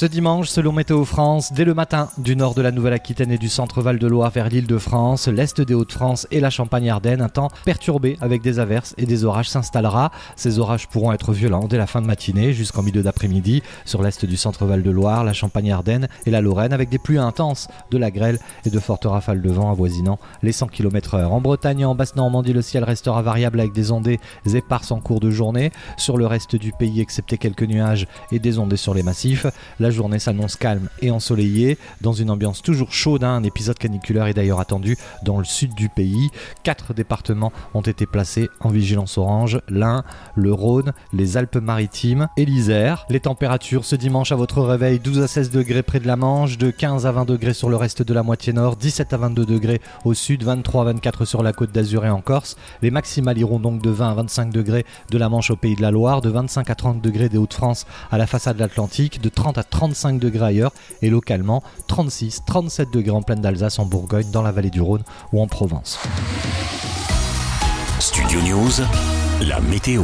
Ce dimanche, selon Météo France, dès le matin, du nord de la Nouvelle-Aquitaine et du centre Val-de-Loire vers l'île de France, l'est des Hauts-de-France et la Champagne-Ardenne, un temps perturbé avec des averses et des orages s'installera. Ces orages pourront être violents dès la fin de matinée jusqu'en milieu d'après-midi sur l'est du centre Val-de-Loire, la Champagne-Ardenne et la Lorraine avec des pluies intenses, de la grêle et de fortes rafales de vent avoisinant les 100 km/h. En Bretagne et en Basse-Normandie, le ciel restera variable avec des ondées éparses en cours de journée. Sur le reste du pays, excepté quelques nuages et des ondées sur les massifs, la journée s'annonce calme et ensoleillée, dans une ambiance toujours chaude. Hein. Un épisode caniculaire est d'ailleurs attendu dans le sud du pays. Quatre départements ont été placés en vigilance orange l'Ain, le Rhône, les Alpes-Maritimes et l'Isère. Les températures ce dimanche à votre réveil 12 à 16 degrés près de la Manche, de 15 à 20 degrés sur le reste de la moitié nord, 17 à 22 degrés au sud, 23 à 24 sur la côte d'Azur et en Corse. Les maximales iront donc de 20 à 25 degrés de la Manche au pays de la Loire, de 25 à 30 degrés des Hauts-de-France à la façade de l'Atlantique, de 30 à 35 degrés ailleurs et localement 36-37 degrés en plaine d'Alsace, en Bourgogne, dans la vallée du Rhône ou en Provence. Studio News, la météo.